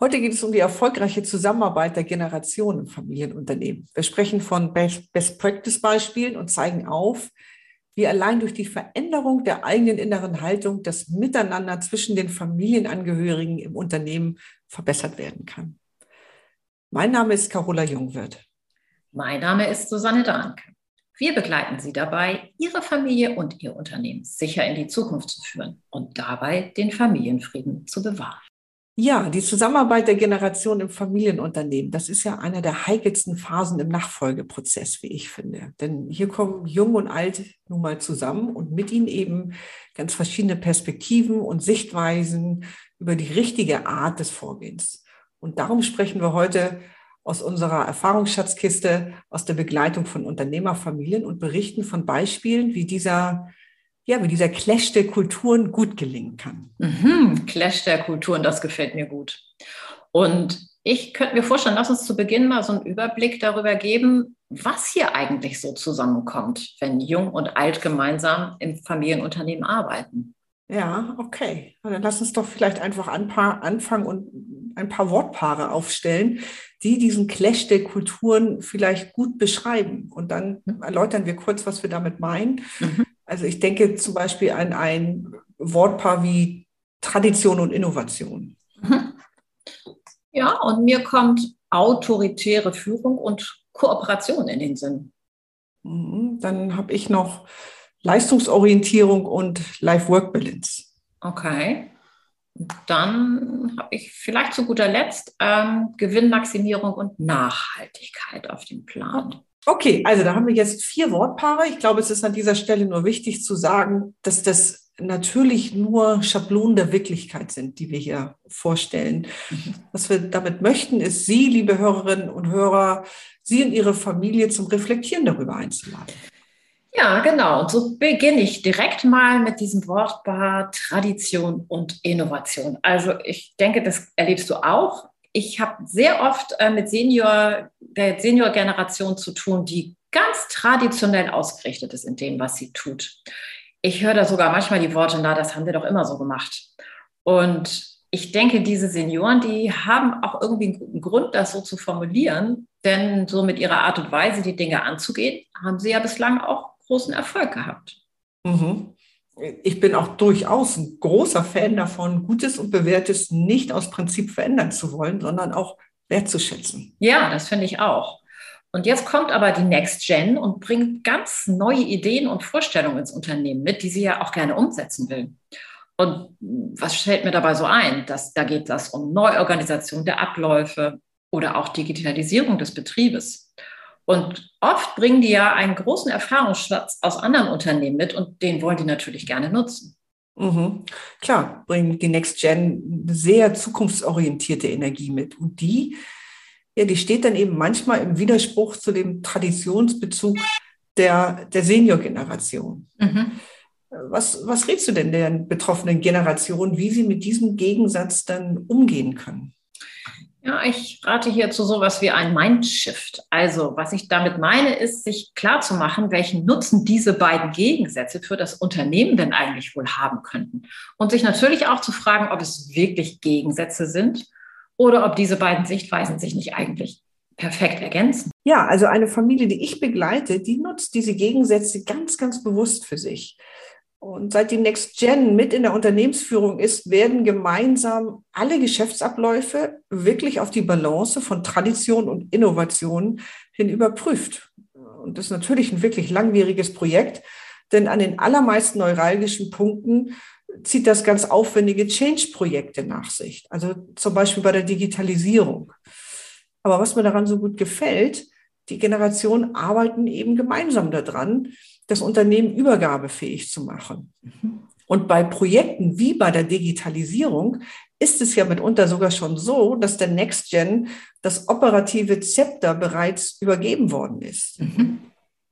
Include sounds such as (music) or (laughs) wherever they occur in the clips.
Heute geht es um die erfolgreiche Zusammenarbeit der Generation im Familienunternehmen. Wir sprechen von Best-Practice-Beispielen und zeigen auf, wie allein durch die Veränderung der eigenen inneren Haltung das Miteinander zwischen den Familienangehörigen im Unternehmen verbessert werden kann. Mein Name ist Carola Jungwirth. Mein Name ist Susanne Dahnke. Wir begleiten Sie dabei, Ihre Familie und Ihr Unternehmen sicher in die Zukunft zu führen und dabei den Familienfrieden zu bewahren. Ja, die Zusammenarbeit der Generation im Familienunternehmen, das ist ja einer der heikelsten Phasen im Nachfolgeprozess, wie ich finde. Denn hier kommen Jung und Alt nun mal zusammen und mit ihnen eben ganz verschiedene Perspektiven und Sichtweisen über die richtige Art des Vorgehens. Und darum sprechen wir heute aus unserer Erfahrungsschatzkiste, aus der Begleitung von Unternehmerfamilien und berichten von Beispielen, wie dieser ja, wie dieser Clash der Kulturen gut gelingen kann. Mhm, Clash der Kulturen, das gefällt mir gut. Und ich könnte mir vorstellen, lass uns zu Beginn mal so einen Überblick darüber geben, was hier eigentlich so zusammenkommt, wenn Jung und Alt gemeinsam im Familienunternehmen arbeiten. Ja, okay. Dann lass uns doch vielleicht einfach anfangen und ein paar Wortpaare aufstellen, die diesen Clash der Kulturen vielleicht gut beschreiben. Und dann mhm. erläutern wir kurz, was wir damit meinen. Mhm. Also ich denke zum Beispiel an ein Wortpaar wie Tradition und Innovation. Mhm. Ja, und mir kommt autoritäre Führung und Kooperation in den Sinn. Mhm. Dann habe ich noch Leistungsorientierung und Life-Work-Balance. Okay. Dann habe ich vielleicht zu guter Letzt ähm, Gewinnmaximierung und Nachhaltigkeit auf dem Plan. Okay, also da haben wir jetzt vier Wortpaare. Ich glaube, es ist an dieser Stelle nur wichtig zu sagen, dass das natürlich nur Schablonen der Wirklichkeit sind, die wir hier vorstellen. Mhm. Was wir damit möchten, ist Sie, liebe Hörerinnen und Hörer, Sie und Ihre Familie zum Reflektieren darüber einzuladen. Ja, genau. Und so beginne ich direkt mal mit diesem Wortpaar Tradition und Innovation. Also ich denke, das erlebst du auch ich habe sehr oft äh, mit Senior, der Senior-Generation zu tun, die ganz traditionell ausgerichtet ist in dem, was sie tut. Ich höre da sogar manchmal die Worte, na, das haben wir doch immer so gemacht. Und ich denke, diese Senioren, die haben auch irgendwie einen guten Grund, das so zu formulieren, denn so mit ihrer Art und Weise, die Dinge anzugehen, haben sie ja bislang auch großen Erfolg gehabt. Mhm ich bin auch durchaus ein großer Fan davon, Gutes und Bewährtes nicht aus Prinzip verändern zu wollen, sondern auch wertzuschätzen. Ja, das finde ich auch. Und jetzt kommt aber die Next Gen und bringt ganz neue Ideen und Vorstellungen ins Unternehmen mit, die sie ja auch gerne umsetzen will. Und was fällt mir dabei so ein? Dass, da geht das um Neuorganisation der Abläufe oder auch Digitalisierung des Betriebes. Und oft bringen die ja einen großen Erfahrungsschatz aus anderen Unternehmen mit und den wollen die natürlich gerne nutzen. Mhm. Klar, bringen die Next Gen sehr zukunftsorientierte Energie mit. Und die, ja, die steht dann eben manchmal im Widerspruch zu dem Traditionsbezug der, der Senior-Generation. Mhm. Was, was rätst du denn der betroffenen Generation, wie sie mit diesem Gegensatz dann umgehen können? Ja, ich rate hier zu sowas wie ein Mindshift. Also, was ich damit meine, ist, sich klarzumachen, welchen Nutzen diese beiden Gegensätze für das Unternehmen denn eigentlich wohl haben könnten. Und sich natürlich auch zu fragen, ob es wirklich Gegensätze sind oder ob diese beiden Sichtweisen sich nicht eigentlich perfekt ergänzen. Ja, also eine Familie, die ich begleite, die nutzt diese Gegensätze ganz, ganz bewusst für sich. Und seit die Next Gen mit in der Unternehmensführung ist, werden gemeinsam alle Geschäftsabläufe wirklich auf die Balance von Tradition und Innovation hin überprüft. Und das ist natürlich ein wirklich langwieriges Projekt, denn an den allermeisten neuralgischen Punkten zieht das ganz aufwendige Change-Projekte nach sich. Also zum Beispiel bei der Digitalisierung. Aber was mir daran so gut gefällt, die Generationen arbeiten eben gemeinsam daran, das Unternehmen übergabefähig zu machen. Und bei Projekten wie bei der Digitalisierung ist es ja mitunter sogar schon so, dass der Next Gen das operative Zepter bereits übergeben worden ist. Mhm.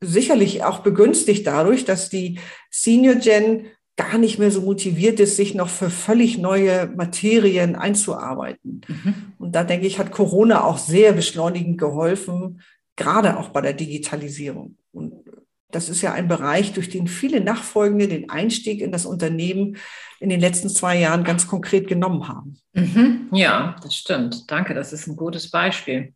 Sicherlich auch begünstigt dadurch, dass die Senior Gen gar nicht mehr so motiviert ist, sich noch für völlig neue Materien einzuarbeiten. Mhm. Und da denke ich, hat Corona auch sehr beschleunigend geholfen, gerade auch bei der Digitalisierung. Und das ist ja ein Bereich, durch den viele Nachfolgende den Einstieg in das Unternehmen in den letzten zwei Jahren ganz konkret genommen haben. Mhm. Ja, das stimmt. Danke, das ist ein gutes Beispiel.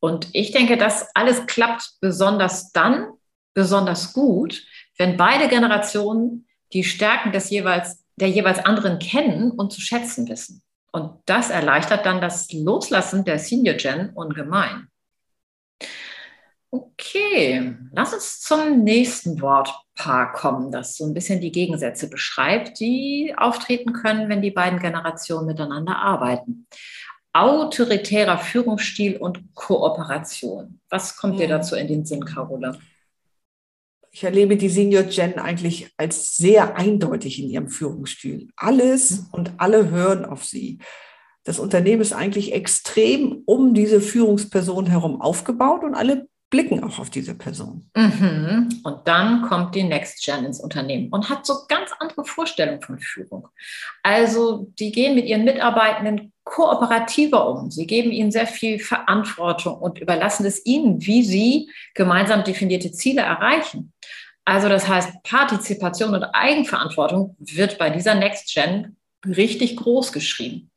Und ich denke, das alles klappt besonders dann, besonders gut, wenn beide Generationen die Stärken des jeweils, der jeweils anderen kennen und zu schätzen wissen. Und das erleichtert dann das Loslassen der Senior Gen ungemein. Okay, lass uns zum nächsten Wortpaar kommen, das so ein bisschen die Gegensätze beschreibt, die auftreten können, wenn die beiden Generationen miteinander arbeiten. Autoritärer Führungsstil und Kooperation. Was kommt dir hm. dazu in den Sinn, Carola? Ich erlebe die Senior Gen eigentlich als sehr eindeutig in ihrem Führungsstil. Alles hm. und alle hören auf sie. Das Unternehmen ist eigentlich extrem um diese Führungsperson herum aufgebaut und alle blicken auch auf diese Person. Mhm. Und dann kommt die Next Gen ins Unternehmen und hat so ganz andere Vorstellungen von Führung. Also die gehen mit ihren Mitarbeitenden kooperativer um. Sie geben ihnen sehr viel Verantwortung und überlassen es ihnen, wie sie gemeinsam definierte Ziele erreichen. Also das heißt, Partizipation und Eigenverantwortung wird bei dieser Next Gen richtig groß geschrieben.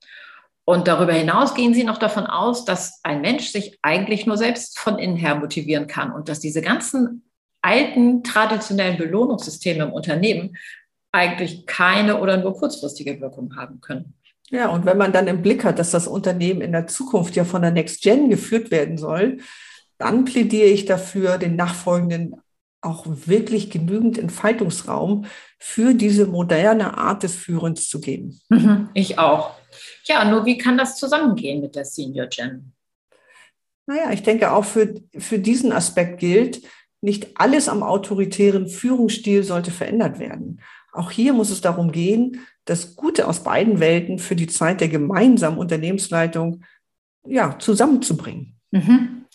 Und darüber hinaus gehen Sie noch davon aus, dass ein Mensch sich eigentlich nur selbst von innen her motivieren kann und dass diese ganzen alten traditionellen Belohnungssysteme im Unternehmen eigentlich keine oder nur kurzfristige Wirkung haben können. Ja, und wenn man dann im Blick hat, dass das Unternehmen in der Zukunft ja von der Next Gen geführt werden soll, dann plädiere ich dafür, den Nachfolgenden auch wirklich genügend Entfaltungsraum für diese moderne Art des Führens zu geben. Mhm, ich auch. Ja, nur wie kann das zusammengehen mit der Senior Gen? Naja, ich denke auch für, für diesen Aspekt gilt, nicht alles am autoritären Führungsstil sollte verändert werden. Auch hier muss es darum gehen, das Gute aus beiden Welten für die Zeit der gemeinsamen Unternehmensleitung ja, zusammenzubringen. Mhm.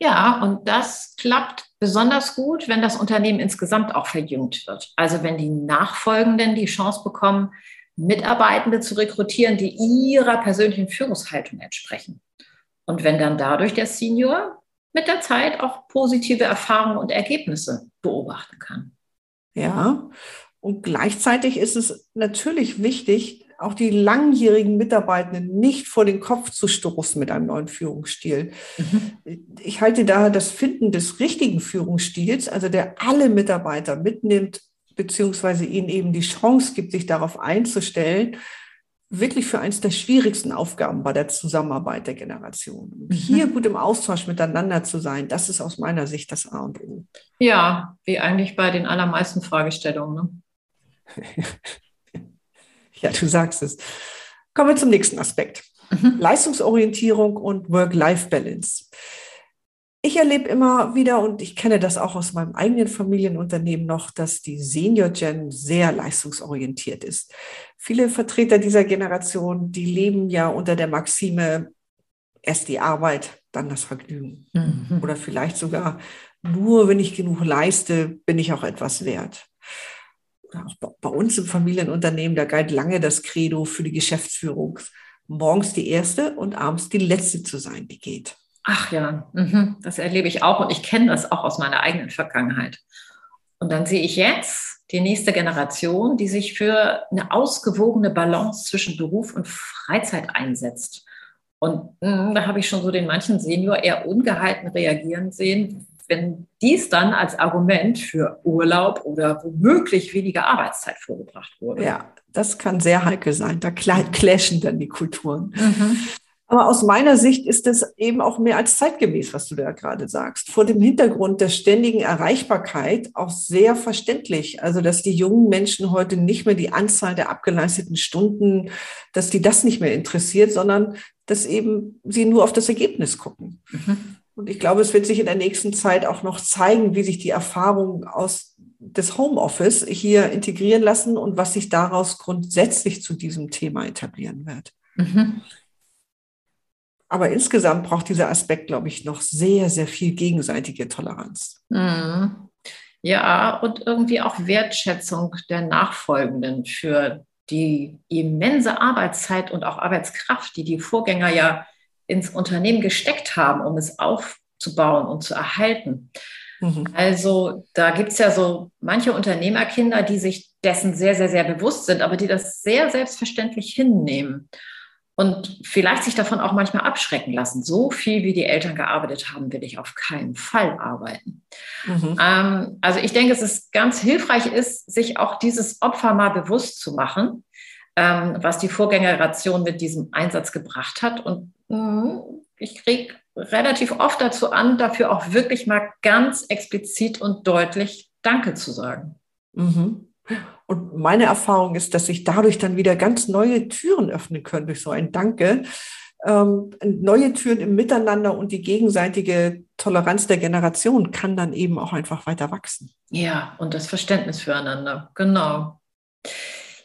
Ja, und das klappt besonders gut, wenn das Unternehmen insgesamt auch verjüngt wird. Also wenn die Nachfolgenden die Chance bekommen, Mitarbeitende zu rekrutieren, die ihrer persönlichen Führungshaltung entsprechen. Und wenn dann dadurch der Senior mit der Zeit auch positive Erfahrungen und Ergebnisse beobachten kann. Ja, und gleichzeitig ist es natürlich wichtig, auch die langjährigen Mitarbeitenden nicht vor den Kopf zu stoßen mit einem neuen Führungsstil. Mhm. Ich halte daher das Finden des richtigen Führungsstils, also der alle Mitarbeiter mitnimmt beziehungsweise ihnen eben die Chance gibt, sich darauf einzustellen, wirklich für eines der schwierigsten Aufgaben bei der Zusammenarbeit der Generation. Mhm. hier gut im Austausch miteinander zu sein, das ist aus meiner Sicht das A und O. Ja, wie eigentlich bei den allermeisten Fragestellungen. Ne? (laughs) ja, du sagst es. Kommen wir zum nächsten Aspekt. Mhm. Leistungsorientierung und Work-Life-Balance. Ich erlebe immer wieder, und ich kenne das auch aus meinem eigenen Familienunternehmen noch, dass die Senior Gen sehr leistungsorientiert ist. Viele Vertreter dieser Generation, die leben ja unter der Maxime, erst die Arbeit, dann das Vergnügen. Mhm. Oder vielleicht sogar, nur wenn ich genug leiste, bin ich auch etwas wert. Auch bei uns im Familienunternehmen, da galt lange das Credo für die Geschäftsführung, morgens die erste und abends die letzte zu sein, die geht. Ach ja, mhm, das erlebe ich auch und ich kenne das auch aus meiner eigenen Vergangenheit. Und dann sehe ich jetzt die nächste Generation, die sich für eine ausgewogene Balance zwischen Beruf und Freizeit einsetzt. Und mh, hm, da habe ich schon so den manchen Senior eher ungehalten reagieren sehen, wenn dies dann als Argument für Urlaub oder womöglich weniger Arbeitszeit vorgebracht wurde. Ja, das kann sehr heikel sein. Da (laughs) clashen dann die Kulturen. Mhm. Aber aus meiner Sicht ist es eben auch mehr als zeitgemäß, was du da gerade sagst. Vor dem Hintergrund der ständigen Erreichbarkeit auch sehr verständlich. Also, dass die jungen Menschen heute nicht mehr die Anzahl der abgeleisteten Stunden, dass die das nicht mehr interessiert, sondern dass eben sie nur auf das Ergebnis gucken. Mhm. Und ich glaube, es wird sich in der nächsten Zeit auch noch zeigen, wie sich die Erfahrungen aus des Homeoffice hier integrieren lassen und was sich daraus grundsätzlich zu diesem Thema etablieren wird. Mhm. Aber insgesamt braucht dieser Aspekt, glaube ich, noch sehr, sehr viel gegenseitige Toleranz. Mhm. Ja, und irgendwie auch Wertschätzung der Nachfolgenden für die immense Arbeitszeit und auch Arbeitskraft, die die Vorgänger ja ins Unternehmen gesteckt haben, um es aufzubauen und zu erhalten. Mhm. Also da gibt es ja so manche Unternehmerkinder, die sich dessen sehr, sehr, sehr bewusst sind, aber die das sehr selbstverständlich hinnehmen und vielleicht sich davon auch manchmal abschrecken lassen. So viel, wie die Eltern gearbeitet haben, will ich auf keinen Fall arbeiten. Mhm. Ähm, also ich denke, es ist ganz hilfreich ist, sich auch dieses Opfer mal bewusst zu machen, ähm, was die Vorgängeration mit diesem Einsatz gebracht hat. Und mh, ich kriege relativ oft dazu an, dafür auch wirklich mal ganz explizit und deutlich Danke zu sagen. Mhm. Und meine Erfahrung ist, dass sich dadurch dann wieder ganz neue Türen öffnen können durch so ein Danke. Ähm, neue Türen im Miteinander und die gegenseitige Toleranz der Generation kann dann eben auch einfach weiter wachsen. Ja, und das Verständnis füreinander. Genau.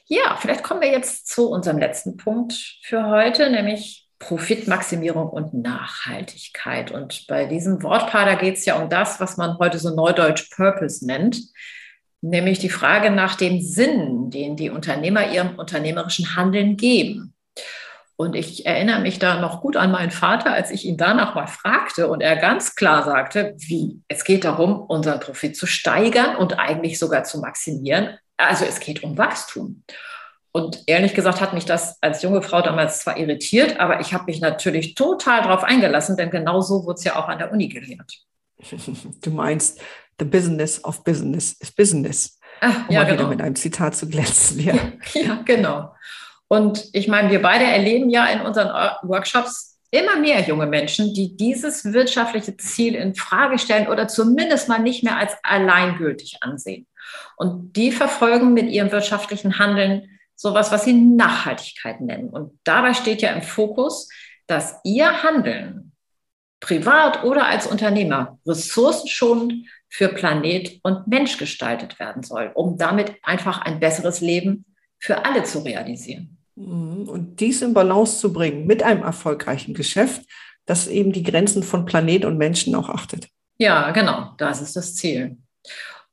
Ja, vielleicht kommen wir jetzt zu unserem letzten Punkt für heute, nämlich Profitmaximierung und Nachhaltigkeit. Und bei diesem Wortpaar, da geht es ja um das, was man heute so neudeutsch Purpose nennt, nämlich die Frage nach dem Sinn, den die Unternehmer ihrem unternehmerischen Handeln geben. Und ich erinnere mich da noch gut an meinen Vater, als ich ihn danach mal fragte und er ganz klar sagte, wie, es geht darum, unseren Profit zu steigern und eigentlich sogar zu maximieren. Also es geht um Wachstum. Und ehrlich gesagt hat mich das als junge Frau damals zwar irritiert, aber ich habe mich natürlich total darauf eingelassen, denn genau so wurde es ja auch an der Uni gelehrt. (laughs) Du meinst, the business of business is business. Ach, um ja, mal genau. wieder mit einem Zitat zu glänzen. Ja, (laughs) ja genau. Und ich meine, wir beide erleben ja in unseren Workshops immer mehr junge Menschen, die dieses wirtschaftliche Ziel in Frage stellen oder zumindest mal nicht mehr als alleingültig ansehen. Und die verfolgen mit ihrem wirtschaftlichen Handeln sowas, was sie Nachhaltigkeit nennen. Und dabei steht ja im Fokus, dass ihr Handeln, privat oder als Unternehmer, ressourcenschonend für Planet und Mensch gestaltet werden soll, um damit einfach ein besseres Leben für alle zu realisieren. Mhm. Und dies in Balance zu bringen mit einem erfolgreichen Geschäft, das eben die Grenzen von Planet und Menschen auch achtet. Ja, genau, das ist das Ziel.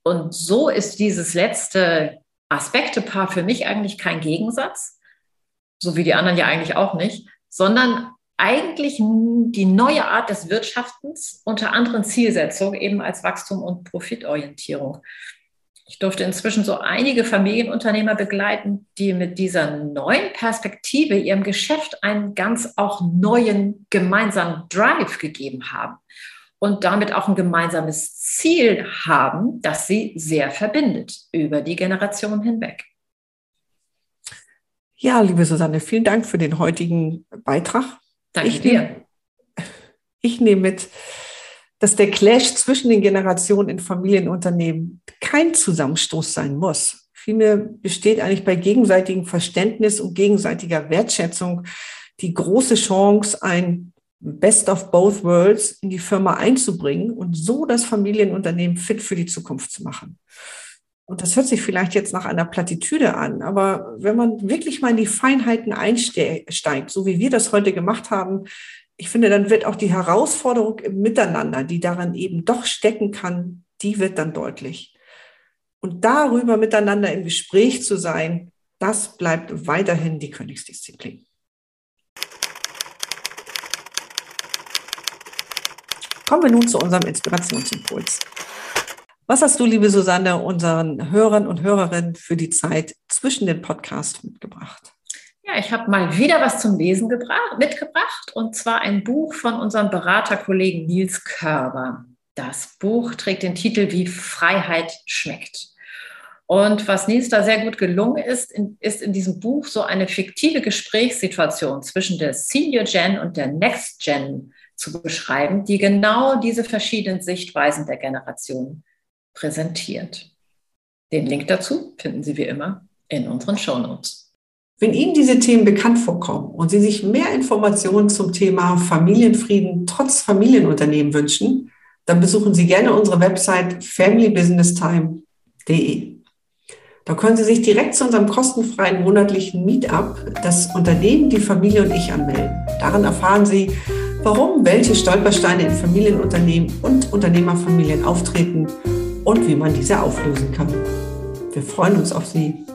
Und so ist dieses letzte Aspektepaar für mich eigentlich kein Gegensatz, so wie die anderen ja eigentlich auch nicht, sondern eigentlich die neue Art des Wirtschaftens unter anderen Zielsetzungen, eben als Wachstum und Profitorientierung. Ich durfte inzwischen so einige Familienunternehmer begleiten, die mit dieser neuen Perspektive ihrem Geschäft einen ganz auch neuen gemeinsamen Drive gegeben haben und damit auch ein gemeinsames Ziel haben, das sie sehr verbindet über die Generation hinweg. Ja, liebe Susanne, vielen Dank für den heutigen Beitrag. Danke ich dir. Nehm, ich nehme mit, dass der Clash zwischen den Generationen in Familienunternehmen kein Zusammenstoß sein muss. Vielmehr besteht eigentlich bei gegenseitigem Verständnis und gegenseitiger Wertschätzung die große Chance, ein Best of Both Worlds in die Firma einzubringen und so das Familienunternehmen fit für die Zukunft zu machen. Und das hört sich vielleicht jetzt nach einer Plattitüde an, aber wenn man wirklich mal in die Feinheiten einsteigt, so wie wir das heute gemacht haben, ich finde, dann wird auch die Herausforderung im Miteinander, die daran eben doch stecken kann, die wird dann deutlich. Und darüber miteinander im Gespräch zu sein, das bleibt weiterhin die Königsdisziplin. Kommen wir nun zu unserem Inspirationsimpuls. Was hast du, liebe Susanne, unseren Hörern und Hörerinnen für die Zeit zwischen den Podcasts mitgebracht? Ja, ich habe mal wieder was zum Lesen mitgebracht und zwar ein Buch von unserem Beraterkollegen Nils Körber. Das Buch trägt den Titel Wie Freiheit schmeckt. Und was Nils da sehr gut gelungen ist, ist in diesem Buch so eine fiktive Gesprächssituation zwischen der Senior Gen und der Next Gen zu beschreiben, die genau diese verschiedenen Sichtweisen der Generation präsentiert. Den Link dazu finden Sie wie immer in unseren Shownotes. Wenn Ihnen diese Themen bekannt vorkommen und Sie sich mehr Informationen zum Thema Familienfrieden trotz Familienunternehmen wünschen, dann besuchen Sie gerne unsere Website familybusinesstime.de. Da können Sie sich direkt zu unserem kostenfreien monatlichen Meetup, das Unternehmen, die Familie und ich anmelden. Darin erfahren Sie, warum welche Stolpersteine in Familienunternehmen und Unternehmerfamilien auftreten und wie man diese auflösen kann. Wir freuen uns auf Sie.